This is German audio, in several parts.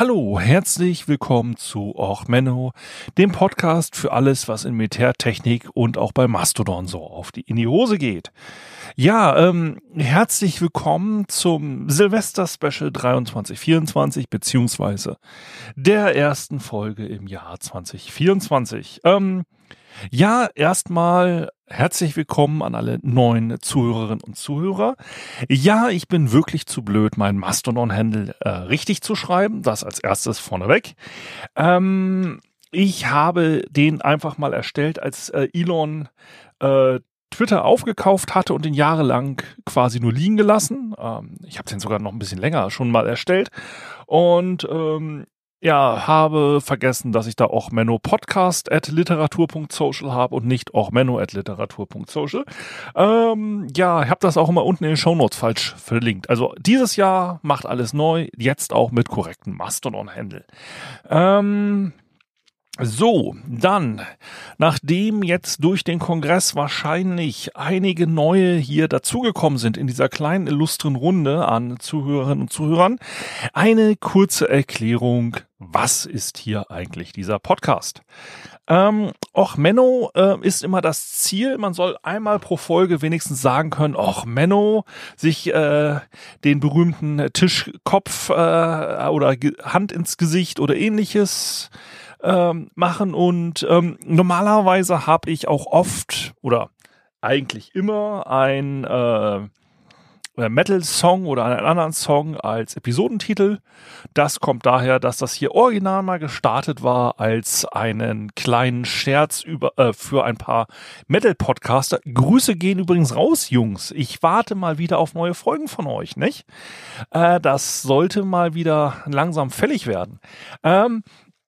Hallo, herzlich willkommen zu Och Menno, dem Podcast für alles, was in Militärtechnik und auch bei Mastodon so auf die in die Hose geht. Ja, ähm, herzlich willkommen zum Silvester-Special 2324 beziehungsweise der ersten Folge im Jahr 2024. Ähm, ja, erstmal herzlich willkommen an alle neuen Zuhörerinnen und Zuhörer. Ja, ich bin wirklich zu blöd, meinen Mastodon-Handle äh, richtig zu schreiben. Das als erstes vorneweg. Ähm, ich habe den einfach mal erstellt, als äh, Elon äh, Twitter aufgekauft hatte und den jahrelang quasi nur liegen gelassen. Ähm, ich habe den sogar noch ein bisschen länger schon mal erstellt. Und ähm, ja, habe vergessen, dass ich da auch Menno Podcast at literatur.social habe und nicht auch Menno at literatur.social. Ähm, ja, ich habe das auch immer unten in den Shownotes falsch verlinkt. Also dieses Jahr macht alles neu, jetzt auch mit korrekten Mastodon-Handle. Ähm, so, dann, nachdem jetzt durch den Kongress wahrscheinlich einige neue hier dazugekommen sind in dieser kleinen illustren Runde an Zuhörerinnen und Zuhörern, eine kurze Erklärung, was ist hier eigentlich dieser Podcast? Ähm, och, Menno äh, ist immer das Ziel. Man soll einmal pro Folge wenigstens sagen können, och, Menno, sich äh, den berühmten Tischkopf äh, oder Hand ins Gesicht oder ähnliches ähm, machen. Und ähm, normalerweise habe ich auch oft oder eigentlich immer ein äh, Metal-Song oder einen anderen Song als Episodentitel. Das kommt daher, dass das hier original mal gestartet war als einen kleinen Scherz über, äh, für ein paar Metal-Podcaster. Grüße gehen übrigens raus, Jungs. Ich warte mal wieder auf neue Folgen von euch, nicht? Äh, das sollte mal wieder langsam fällig werden. Ähm,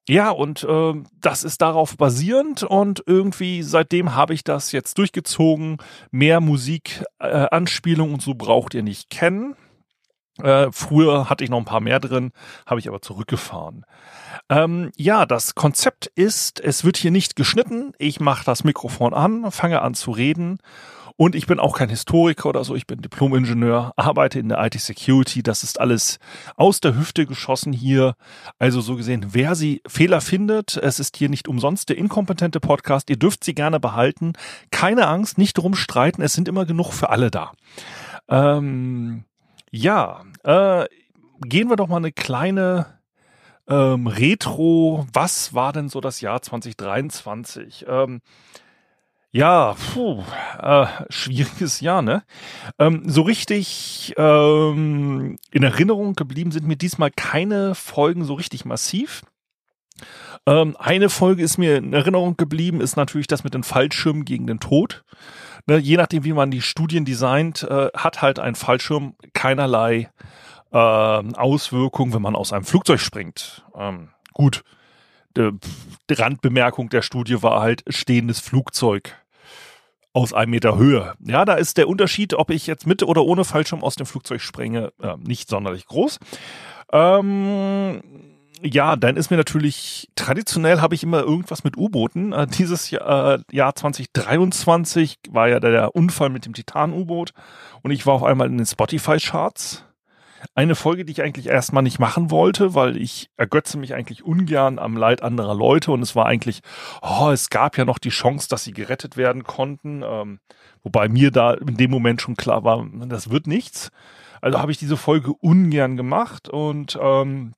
ja, und äh, das ist darauf basierend und irgendwie seitdem habe ich das jetzt durchgezogen. Mehr Musik, äh, Anspielung und so braucht ihr nicht kennen. Äh, früher hatte ich noch ein paar mehr drin, habe ich aber zurückgefahren. Ähm, ja, das Konzept ist, es wird hier nicht geschnitten. Ich mache das Mikrofon an, fange an zu reden und ich bin auch kein Historiker oder so, ich bin Diplom-Ingenieur, arbeite in der IT-Security. Das ist alles aus der Hüfte geschossen hier. Also so gesehen, wer sie Fehler findet, es ist hier nicht umsonst der inkompetente Podcast. Ihr dürft sie gerne behalten. Keine Angst, nicht drum streiten, es sind immer genug für alle da. Ähm, ja, äh, gehen wir doch mal eine kleine ähm, Retro. Was war denn so das Jahr 2023? Ähm, ja, puh, äh, schwieriges Jahr, ne? Ähm, so richtig ähm, in Erinnerung geblieben sind mir diesmal keine Folgen so richtig massiv. Ähm, eine Folge ist mir in Erinnerung geblieben, ist natürlich das mit den Fallschirmen gegen den Tod. Ne, je nachdem, wie man die Studien designt, äh, hat halt ein Fallschirm keinerlei äh, Auswirkungen, wenn man aus einem Flugzeug springt. Ähm, gut, die Randbemerkung der Studie war halt stehendes Flugzeug aus einem Meter Höhe. Ja, da ist der Unterschied, ob ich jetzt mit oder ohne Fallschirm aus dem Flugzeug springe, äh, nicht sonderlich groß. Ähm, ja, dann ist mir natürlich, traditionell habe ich immer irgendwas mit U-Booten. Äh, dieses äh, Jahr 2023 war ja der Unfall mit dem Titan-U-Boot und ich war auf einmal in den Spotify-Charts eine Folge, die ich eigentlich erstmal nicht machen wollte, weil ich ergötze mich eigentlich ungern am Leid anderer Leute und es war eigentlich, oh, es gab ja noch die Chance, dass sie gerettet werden konnten, ähm, wobei mir da in dem Moment schon klar war, das wird nichts. Also habe ich diese Folge ungern gemacht und ähm,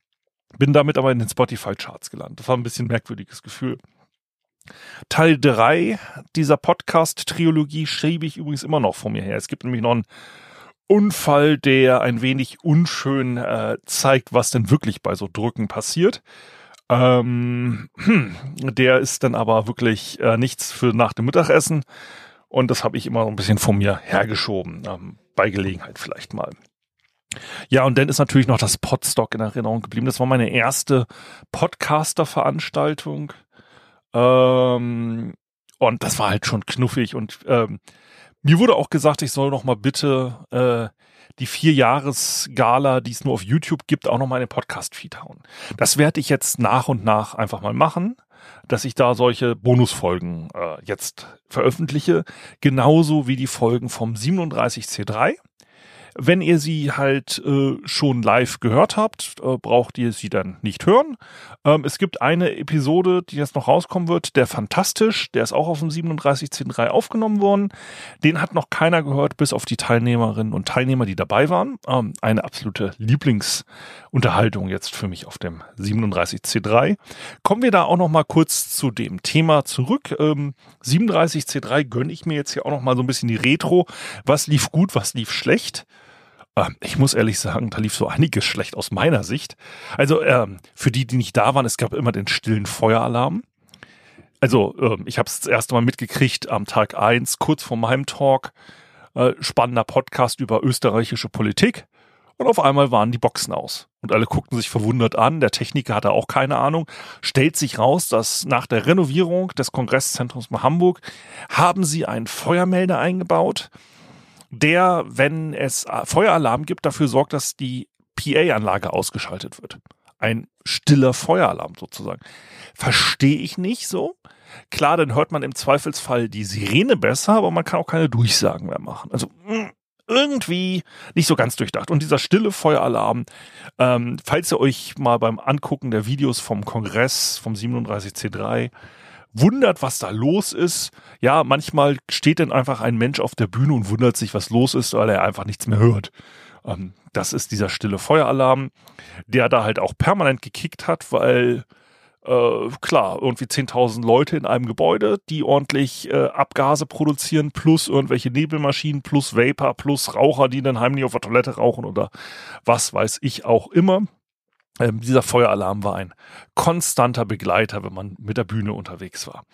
bin damit aber in den Spotify-Charts gelandet. Das war ein bisschen merkwürdiges Gefühl. Teil drei dieser Podcast-Triologie schiebe ich übrigens immer noch vor mir her. Es gibt nämlich noch einen Unfall, der ein wenig unschön äh, zeigt, was denn wirklich bei so Drücken passiert. Ähm, hm, der ist dann aber wirklich äh, nichts für nach dem Mittagessen. Und das habe ich immer so ein bisschen von mir hergeschoben. Ähm, bei Gelegenheit vielleicht mal. Ja, und dann ist natürlich noch das Podstock in Erinnerung geblieben. Das war meine erste Podcaster-Veranstaltung. Ähm, und das war halt schon knuffig und ähm, mir wurde auch gesagt, ich soll noch mal bitte äh, die Vier-Jahres-Gala, die es nur auf YouTube gibt, auch nochmal in den Podcast-Feed hauen. Das werde ich jetzt nach und nach einfach mal machen, dass ich da solche Bonusfolgen äh, jetzt veröffentliche, genauso wie die Folgen vom 37C3 wenn ihr sie halt äh, schon live gehört habt, äh, braucht ihr sie dann nicht hören. Ähm, es gibt eine Episode, die jetzt noch rauskommen wird, der Fantastisch, der ist auch auf dem 37.10.3 aufgenommen worden. Den hat noch keiner gehört, bis auf die Teilnehmerinnen und Teilnehmer, die dabei waren. Ähm, eine absolute Lieblingsunterhaltung jetzt für mich auf dem 37C3. Kommen wir da auch noch mal kurz zu dem Thema zurück. Ähm, 37C3 gönne ich mir jetzt hier auch noch mal so ein bisschen die Retro. Was lief gut, was lief schlecht? Ähm, ich muss ehrlich sagen, da lief so einiges schlecht aus meiner Sicht. Also ähm, für die, die nicht da waren, es gab immer den stillen Feueralarm. Also ähm, ich habe es das erste Mal mitgekriegt am Tag eins, kurz vor meinem Talk. Äh, spannender Podcast über österreichische Politik. Und auf einmal waren die Boxen aus. Und alle guckten sich verwundert an. Der Techniker hatte auch keine Ahnung. Stellt sich raus, dass nach der Renovierung des Kongresszentrums in Hamburg haben sie einen Feuermelder eingebaut der, wenn es Feueralarm gibt, dafür sorgt, dass die PA-Anlage ausgeschaltet wird. Ein stiller Feueralarm sozusagen. Verstehe ich nicht so. Klar, dann hört man im Zweifelsfall die Sirene besser, aber man kann auch keine Durchsagen mehr machen. Also hm, irgendwie nicht so ganz durchdacht. Und dieser stille Feueralarm, ähm, falls ihr euch mal beim Angucken der Videos vom Kongress vom 37C3 wundert, was da los ist. Ja, manchmal steht dann einfach ein Mensch auf der Bühne und wundert sich, was los ist, weil er einfach nichts mehr hört. Ähm, das ist dieser stille Feueralarm, der da halt auch permanent gekickt hat, weil äh, klar, irgendwie 10.000 Leute in einem Gebäude, die ordentlich äh, Abgase produzieren, plus irgendwelche Nebelmaschinen, plus Vapor, plus Raucher, die dann heimlich auf der Toilette rauchen oder was weiß ich auch immer. Ähm, dieser Feueralarm war ein konstanter Begleiter, wenn man mit der Bühne unterwegs war.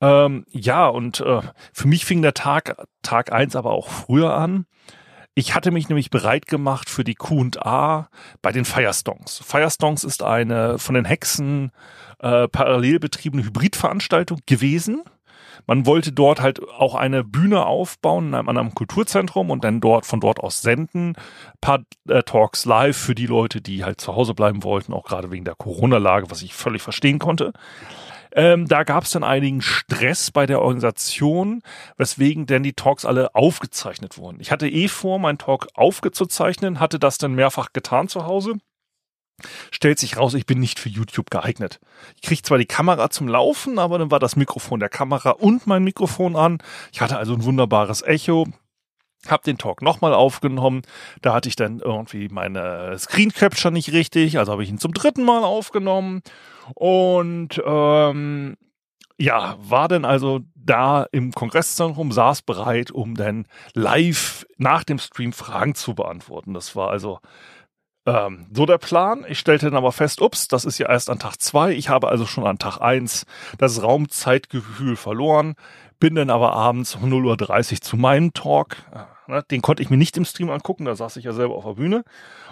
Ähm, ja, und äh, für mich fing der Tag, Tag eins aber auch früher an. Ich hatte mich nämlich bereit gemacht für die Q&A bei den Firestongs. Firestongs ist eine von den Hexen äh, parallel betriebene Hybridveranstaltung gewesen. Man wollte dort halt auch eine Bühne aufbauen in einem Kulturzentrum und dann dort von dort aus senden. Ein paar äh, Talks live für die Leute, die halt zu Hause bleiben wollten, auch gerade wegen der Corona-Lage, was ich völlig verstehen konnte. Ähm, da gab es dann einigen Stress bei der Organisation, weswegen denn die Talks alle aufgezeichnet wurden. Ich hatte eh vor, meinen Talk aufgezeichnen, hatte das dann mehrfach getan zu Hause stellt sich raus, ich bin nicht für YouTube geeignet. Ich kriege zwar die Kamera zum Laufen, aber dann war das Mikrofon der Kamera und mein Mikrofon an. Ich hatte also ein wunderbares Echo. Hab den Talk nochmal aufgenommen. Da hatte ich dann irgendwie meine Screen Capture nicht richtig, also habe ich ihn zum dritten Mal aufgenommen. Und ähm, ja, war dann also da im Kongresszentrum, saß bereit, um dann live nach dem Stream Fragen zu beantworten. Das war also ähm, so der Plan. Ich stellte dann aber fest, ups, das ist ja erst an Tag zwei. Ich habe also schon an Tag eins das Raumzeitgefühl verloren. Bin dann aber abends um 0.30 Uhr zu meinem Talk. Äh, ne, den konnte ich mir nicht im Stream angucken, da saß ich ja selber auf der Bühne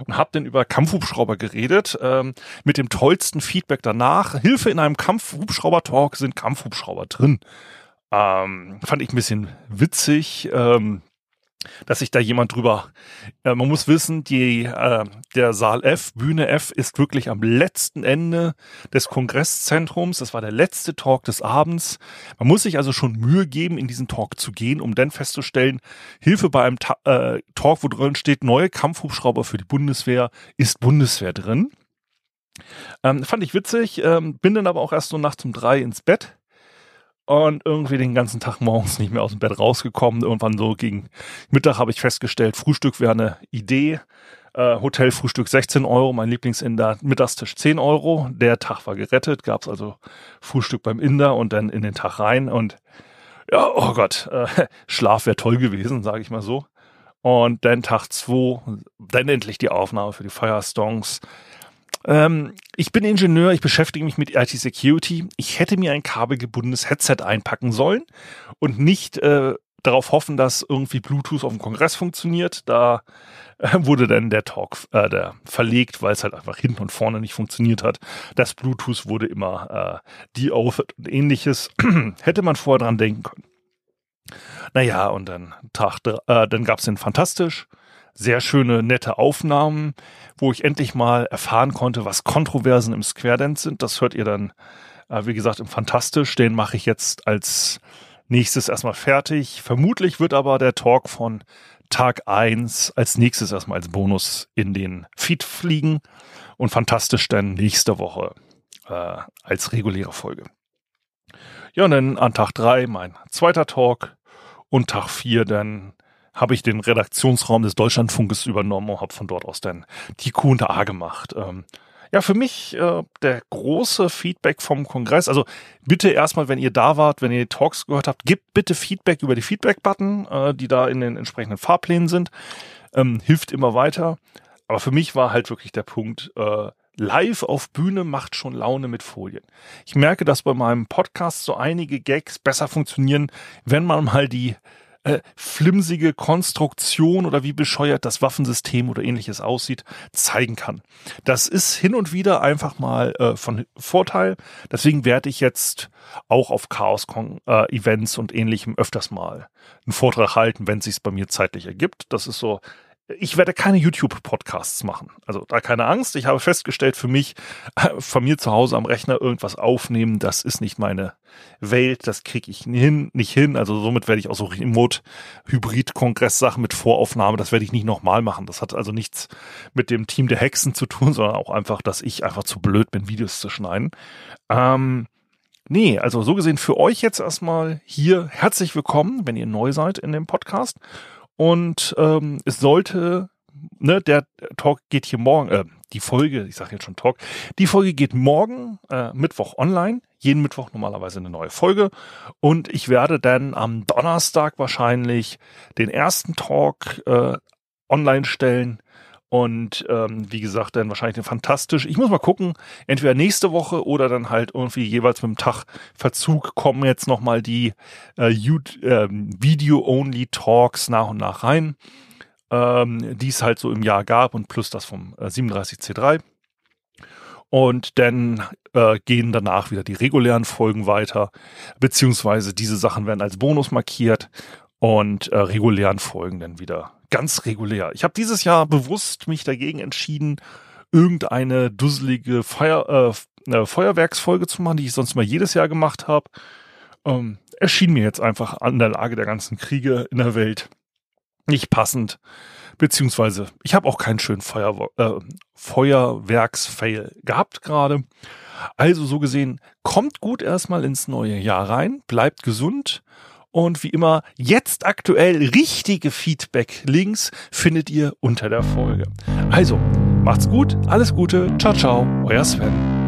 und habe dann über Kampfhubschrauber geredet. Ähm, mit dem tollsten Feedback danach. Hilfe in einem Kampfhubschrauber-Talk sind Kampfhubschrauber drin. Ähm, fand ich ein bisschen witzig. Ähm, dass sich da jemand drüber. Äh, man muss wissen, die, äh, der Saal F, Bühne F, ist wirklich am letzten Ende des Kongresszentrums. Das war der letzte Talk des Abends. Man muss sich also schon Mühe geben, in diesen Talk zu gehen, um dann festzustellen, Hilfe bei einem Ta äh, Talk, wo drin steht, neue Kampfhubschrauber für die Bundeswehr, ist Bundeswehr drin. Ähm, fand ich witzig, ähm, bin dann aber auch erst so nachts um drei ins Bett und irgendwie den ganzen Tag morgens nicht mehr aus dem Bett rausgekommen. Irgendwann so gegen Mittag habe ich festgestellt, Frühstück wäre eine Idee. Äh, Hotelfrühstück 16 Euro, mein Lieblingsinder Mittagstisch 10 Euro. Der Tag war gerettet, gab es also Frühstück beim Inder und dann in den Tag rein und ja, oh Gott, äh, Schlaf wäre toll gewesen, sage ich mal so. Und dann Tag 2, dann endlich die Aufnahme für die Firestongs. Ähm, ich bin Ingenieur, ich beschäftige mich mit IT-Security. Ich hätte mir ein kabelgebundenes Headset einpacken sollen und nicht äh, darauf hoffen, dass irgendwie Bluetooth auf dem Kongress funktioniert. Da äh, wurde dann der Talk äh, der verlegt, weil es halt einfach hinten und vorne nicht funktioniert hat. Das Bluetooth wurde immer äh, die und ähnliches. hätte man vorher dran denken können. Naja, und dann äh, dann gab's den Fantastisch. Sehr schöne, nette Aufnahmen, wo ich endlich mal erfahren konnte, was Kontroversen im Square Dance sind. Das hört ihr dann, äh, wie gesagt, im Fantastisch. Den mache ich jetzt als nächstes erstmal fertig. Vermutlich wird aber der Talk von Tag eins als nächstes erstmal als Bonus in den Feed fliegen und Fantastisch dann nächste Woche äh, als reguläre Folge. Ja, und dann an Tag drei mein zweiter Talk und Tag vier dann habe ich den Redaktionsraum des Deutschlandfunkes übernommen und habe von dort aus dann die Q&A gemacht. Ähm, ja, für mich äh, der große Feedback vom Kongress. Also bitte erstmal, wenn ihr da wart, wenn ihr die Talks gehört habt, gebt bitte Feedback über die Feedback-Button, äh, die da in den entsprechenden Fahrplänen sind. Ähm, hilft immer weiter. Aber für mich war halt wirklich der Punkt, äh, live auf Bühne macht schon Laune mit Folien. Ich merke, dass bei meinem Podcast so einige Gags besser funktionieren, wenn man mal die äh, flimsige Konstruktion oder wie bescheuert das Waffensystem oder ähnliches aussieht, zeigen kann. Das ist hin und wieder einfach mal äh, von Vorteil. Deswegen werde ich jetzt auch auf Chaos-Events äh, und ähnlichem öfters mal einen Vortrag halten, wenn es sich bei mir zeitlich ergibt. Das ist so ich werde keine YouTube-Podcasts machen. Also da keine Angst. Ich habe festgestellt für mich, von mir zu Hause am Rechner irgendwas aufnehmen, das ist nicht meine Welt. Das kriege ich hin, nicht hin. Also somit werde ich auch so Remote-Hybrid-Kongress-Sachen mit Voraufnahme, das werde ich nicht nochmal machen. Das hat also nichts mit dem Team der Hexen zu tun, sondern auch einfach, dass ich einfach zu blöd bin, Videos zu schneiden. Ähm, Nee, also so gesehen für euch jetzt erstmal hier herzlich willkommen, wenn ihr neu seid in dem Podcast. Und ähm, es sollte, ne, der Talk geht hier morgen, äh, die Folge, ich sage jetzt schon Talk, die Folge geht morgen, äh, Mittwoch online. Jeden Mittwoch normalerweise eine neue Folge. Und ich werde dann am Donnerstag wahrscheinlich den ersten Talk äh, online stellen und ähm, wie gesagt, dann wahrscheinlich fantastisch. Ich muss mal gucken, entweder nächste Woche oder dann halt irgendwie jeweils mit dem Tag Verzug kommen jetzt nochmal die äh, äh, Video-Only-Talks nach und nach rein, ähm, die es halt so im Jahr gab und plus das vom äh, 37C3. Und dann äh, gehen danach wieder die regulären Folgen weiter, beziehungsweise diese Sachen werden als Bonus markiert und äh, regulären Folgen dann wieder ganz regulär. Ich habe dieses Jahr bewusst mich dagegen entschieden, irgendeine dusselige Feuer, äh, äh, Feuerwerksfolge zu machen, die ich sonst mal jedes Jahr gemacht habe. Ähm, erschien mir jetzt einfach an der Lage der ganzen Kriege in der Welt nicht passend. Beziehungsweise, ich habe auch keinen schönen Feuer, äh, Feuerwerksfail gehabt gerade. Also so gesehen, kommt gut erstmal ins neue Jahr rein, bleibt gesund und wie immer, jetzt aktuell richtige Feedback-Links findet ihr unter der Folge. Also, macht's gut, alles Gute, ciao, ciao, euer Sven.